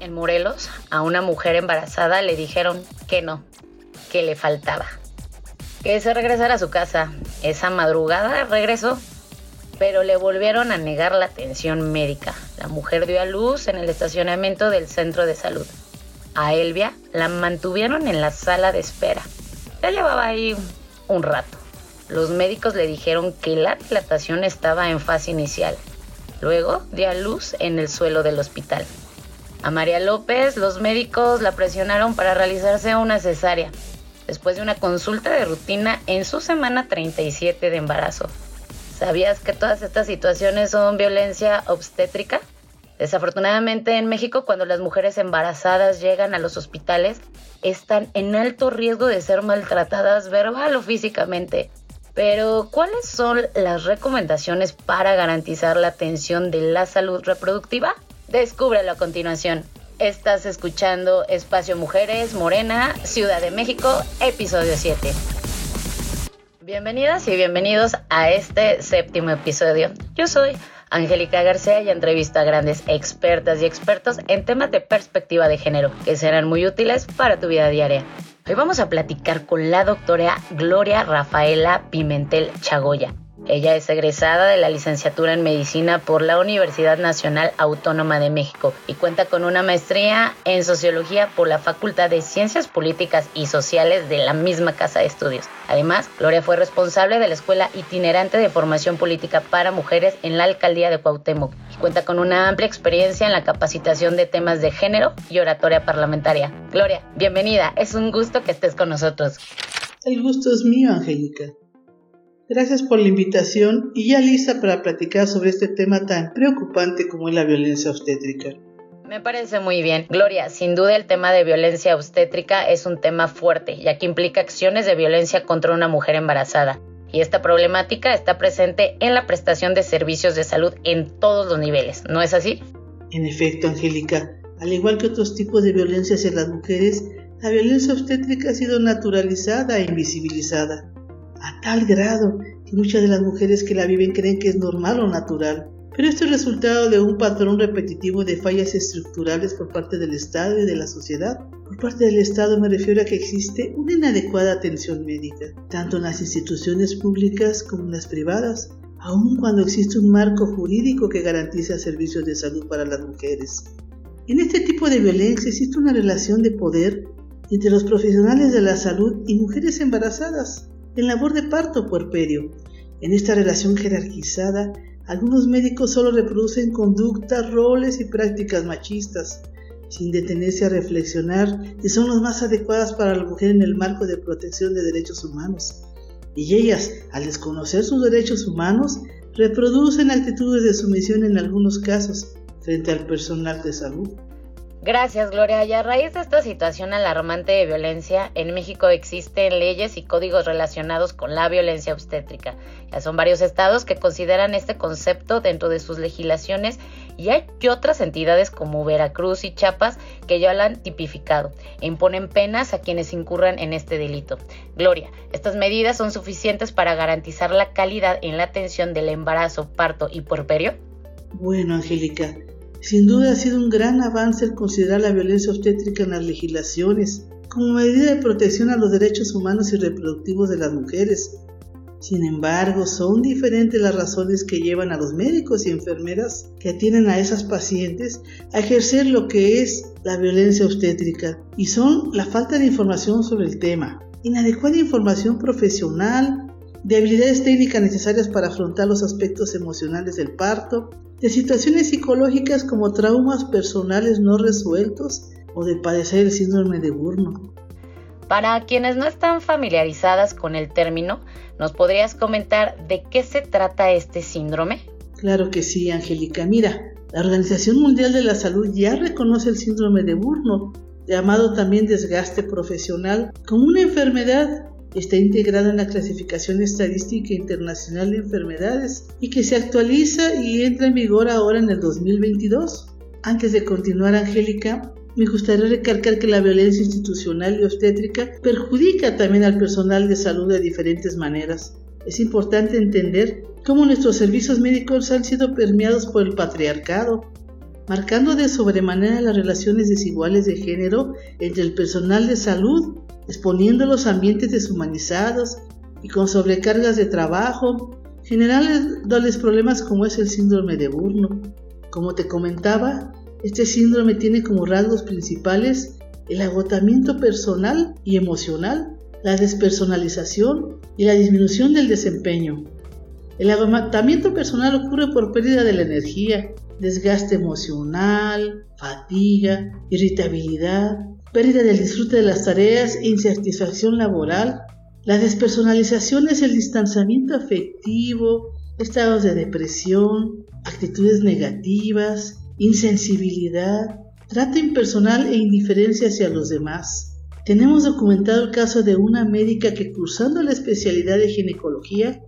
En Morelos, a una mujer embarazada le dijeron que no, que le faltaba. Que se regresara a su casa. Esa madrugada regresó, pero le volvieron a negar la atención médica. La mujer dio a luz en el estacionamiento del centro de salud. A Elvia la mantuvieron en la sala de espera. Ya llevaba ahí un rato. Los médicos le dijeron que la dilatación estaba en fase inicial. Luego dio a luz en el suelo del hospital. A María López los médicos la presionaron para realizarse una cesárea, después de una consulta de rutina en su semana 37 de embarazo. ¿Sabías que todas estas situaciones son violencia obstétrica? Desafortunadamente en México cuando las mujeres embarazadas llegan a los hospitales están en alto riesgo de ser maltratadas verbal o físicamente. Pero ¿cuáles son las recomendaciones para garantizar la atención de la salud reproductiva? Descúbrelo a continuación. Estás escuchando Espacio Mujeres Morena, Ciudad de México, episodio 7. Bienvenidas y bienvenidos a este séptimo episodio. Yo soy Angélica García y entrevisto a grandes expertas y expertos en temas de perspectiva de género que serán muy útiles para tu vida diaria. Hoy vamos a platicar con la doctora Gloria Rafaela Pimentel Chagoya. Ella es egresada de la licenciatura en medicina por la Universidad Nacional Autónoma de México y cuenta con una maestría en sociología por la Facultad de Ciencias Políticas y Sociales de la misma casa de estudios. Además, Gloria fue responsable de la Escuela Itinerante de Formación Política para Mujeres en la Alcaldía de Cuauhtémoc y cuenta con una amplia experiencia en la capacitación de temas de género y oratoria parlamentaria. Gloria, bienvenida, es un gusto que estés con nosotros. El gusto es mío, Angélica. Gracias por la invitación y ya lista para platicar sobre este tema tan preocupante como es la violencia obstétrica. Me parece muy bien. Gloria, sin duda el tema de violencia obstétrica es un tema fuerte, ya que implica acciones de violencia contra una mujer embarazada. Y esta problemática está presente en la prestación de servicios de salud en todos los niveles, ¿no es así? En efecto, Angélica, al igual que otros tipos de violencia hacia las mujeres, la violencia obstétrica ha sido naturalizada e invisibilizada a tal grado que muchas de las mujeres que la viven creen que es normal o natural. Pero esto es resultado de un patrón repetitivo de fallas estructurales por parte del Estado y de la sociedad. Por parte del Estado me refiero a que existe una inadecuada atención médica, tanto en las instituciones públicas como en las privadas, aun cuando existe un marco jurídico que garantiza servicios de salud para las mujeres. En este tipo de violencia existe una relación de poder entre los profesionales de la salud y mujeres embarazadas en labor de parto puerperio. En esta relación jerarquizada, algunos médicos solo reproducen conductas, roles y prácticas machistas, sin detenerse a reflexionar si son las más adecuadas para la mujer en el marco de protección de derechos humanos. Y ellas, al desconocer sus derechos humanos, reproducen actitudes de sumisión en algunos casos frente al personal de salud. Gracias, Gloria. Y a raíz de esta situación alarmante de violencia, en México existen leyes y códigos relacionados con la violencia obstétrica. Ya son varios estados que consideran este concepto dentro de sus legislaciones y hay otras entidades como Veracruz y Chiapas que ya lo han tipificado e imponen penas a quienes incurran en este delito. Gloria, ¿estas medidas son suficientes para garantizar la calidad en la atención del embarazo, parto y puerperio? Bueno, Angélica, sin duda ha sido un gran avance el considerar la violencia obstétrica en las legislaciones como medida de protección a los derechos humanos y reproductivos de las mujeres. Sin embargo, son diferentes las razones que llevan a los médicos y enfermeras que atienden a esas pacientes a ejercer lo que es la violencia obstétrica y son la falta de información sobre el tema, inadecuada información profesional, de habilidades técnicas necesarias para afrontar los aspectos emocionales del parto, de situaciones psicológicas como traumas personales no resueltos o de padecer el síndrome de Burno. Para quienes no están familiarizadas con el término, ¿nos podrías comentar de qué se trata este síndrome? Claro que sí, Angélica. Mira, la Organización Mundial de la Salud ya reconoce el síndrome de Burno, llamado también desgaste profesional, como una enfermedad está integrado en la clasificación estadística internacional de enfermedades y que se actualiza y entra en vigor ahora en el 2022. Antes de continuar, Angélica, me gustaría recalcar que la violencia institucional y obstétrica perjudica también al personal de salud de diferentes maneras. es importante entender cómo nuestros servicios médicos han sido permeados por el patriarcado, marcando de sobremanera las relaciones desiguales de género entre el personal de salud, exponiendo los ambientes deshumanizados y con sobrecargas de trabajo, generándoles problemas como es el síndrome de Burno. Como te comentaba, este síndrome tiene como rasgos principales el agotamiento personal y emocional, la despersonalización y la disminución del desempeño. El agotamiento personal ocurre por pérdida de la energía, desgaste emocional, fatiga, irritabilidad, pérdida del disfrute de las tareas insatisfacción laboral. La despersonalización es el distanciamiento afectivo, estados de depresión, actitudes negativas, insensibilidad, trato impersonal e indiferencia hacia los demás. Tenemos documentado el caso de una médica que cursando la especialidad de ginecología,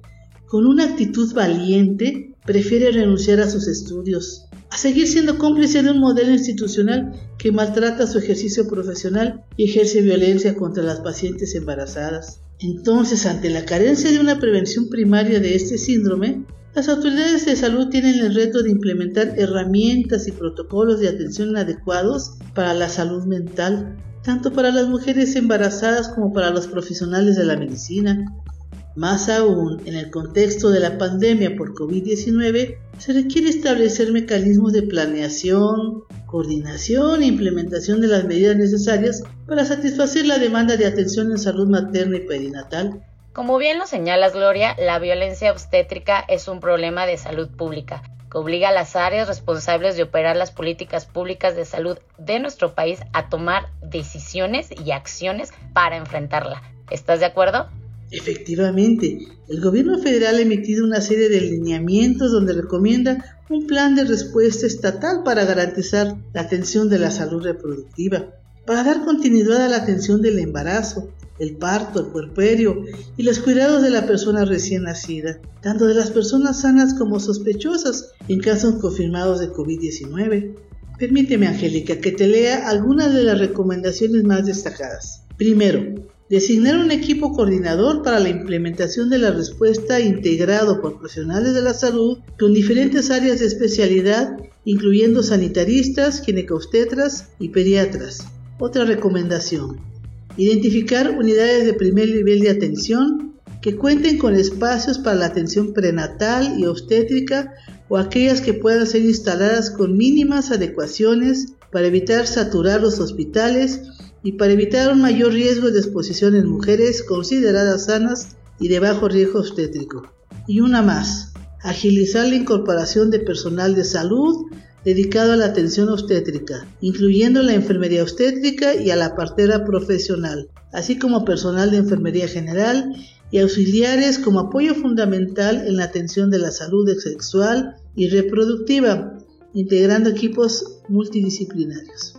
con una actitud valiente, prefiere renunciar a sus estudios, a seguir siendo cómplice de un modelo institucional que maltrata su ejercicio profesional y ejerce violencia contra las pacientes embarazadas. Entonces, ante la carencia de una prevención primaria de este síndrome, las autoridades de salud tienen el reto de implementar herramientas y protocolos de atención adecuados para la salud mental, tanto para las mujeres embarazadas como para los profesionales de la medicina. Más aún, en el contexto de la pandemia por COVID-19, se requiere establecer mecanismos de planeación, coordinación e implementación de las medidas necesarias para satisfacer la demanda de atención en salud materna y perinatal. Como bien lo señalas, Gloria, la violencia obstétrica es un problema de salud pública que obliga a las áreas responsables de operar las políticas públicas de salud de nuestro país a tomar decisiones y acciones para enfrentarla. ¿Estás de acuerdo? Efectivamente, el gobierno federal ha emitido una serie de lineamientos donde recomienda un plan de respuesta estatal para garantizar la atención de la salud reproductiva, para dar continuidad a la atención del embarazo, el parto, el puerperio y los cuidados de la persona recién nacida, tanto de las personas sanas como sospechosas en casos confirmados de COVID-19. Permíteme, Angélica, que te lea algunas de las recomendaciones más destacadas. Primero, designar un equipo coordinador para la implementación de la respuesta integrado por profesionales de la salud con diferentes áreas de especialidad, incluyendo sanitaristas, ginecobstetras y pediatras. Otra recomendación, Identificar unidades de primer nivel de atención que cuenten con espacios para la atención prenatal y obstétrica o aquellas que puedan ser instaladas con mínimas adecuaciones para evitar saturar los hospitales y para evitar un mayor riesgo de exposición en mujeres consideradas sanas y de bajo riesgo obstétrico. Y una más, agilizar la incorporación de personal de salud dedicado a la atención obstétrica, incluyendo la enfermería obstétrica y a la partera profesional, así como personal de enfermería general y auxiliares como apoyo fundamental en la atención de la salud sexual y reproductiva, integrando equipos multidisciplinarios.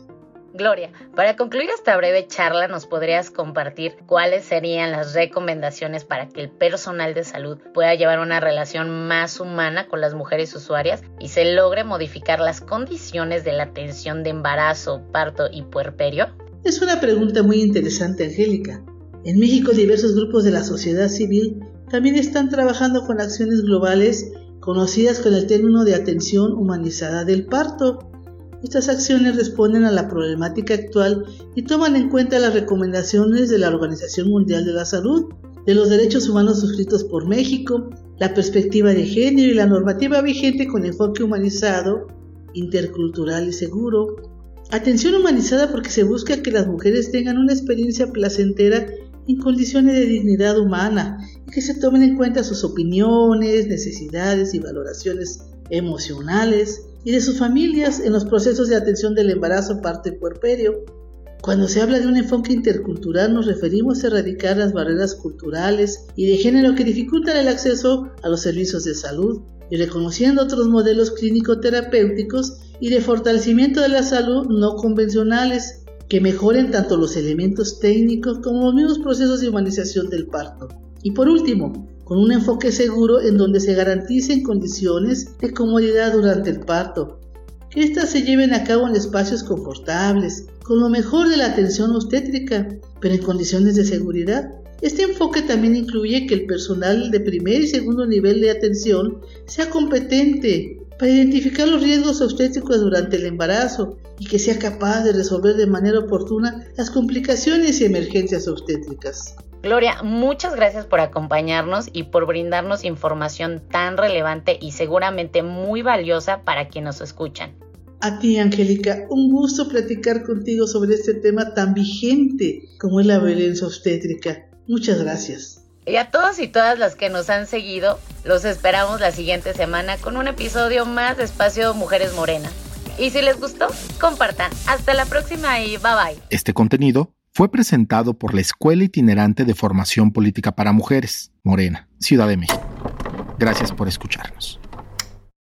Gloria, para concluir esta breve charla, ¿nos podrías compartir cuáles serían las recomendaciones para que el personal de salud pueda llevar una relación más humana con las mujeres usuarias y se logre modificar las condiciones de la atención de embarazo, parto y puerperio? Es una pregunta muy interesante, Angélica. En México diversos grupos de la sociedad civil también están trabajando con acciones globales conocidas con el término de atención humanizada del parto estas acciones responden a la problemática actual y toman en cuenta las recomendaciones de la Organización Mundial de la Salud, de los derechos humanos suscritos por México, la perspectiva de género y la normativa vigente con enfoque humanizado, intercultural y seguro. Atención humanizada porque se busca que las mujeres tengan una experiencia placentera en condiciones de dignidad humana y que se tomen en cuenta sus opiniones, necesidades y valoraciones emocionales y de sus familias en los procesos de atención del embarazo, parte puerperio. Cuando se habla de un enfoque intercultural nos referimos a erradicar las barreras culturales y de género que dificultan el acceso a los servicios de salud y reconociendo otros modelos clínico-terapéuticos y de fortalecimiento de la salud no convencionales que mejoren tanto los elementos técnicos como los mismos procesos de humanización del parto. Y por último, con un enfoque seguro en donde se garanticen condiciones de comodidad durante el parto, que éstas se lleven a cabo en espacios confortables, con lo mejor de la atención obstétrica, pero en condiciones de seguridad, Este enfoque también incluye que el personal de primer y segundo nivel de atención sea competente para identificar los riesgos obstétricos durante el embarazo y que sea capaz de resolver de manera oportuna las complicaciones y emergencias obstétricas. Gloria, muchas gracias por acompañarnos y por brindarnos información tan relevante y seguramente muy valiosa para quienes nos escuchan. A ti, Angélica, un gusto platicar contigo sobre este tema tan vigente como es la violencia obstétrica. Muchas gracias. Y a todos y todas las que nos han seguido, los esperamos la siguiente semana con un episodio más de Espacio Mujeres Morena. Y si les gustó, compartan. Hasta la próxima y bye bye. Este contenido fue presentado por la Escuela Itinerante de Formación Política para Mujeres, Morena, Ciudad de México. Gracias por escucharnos.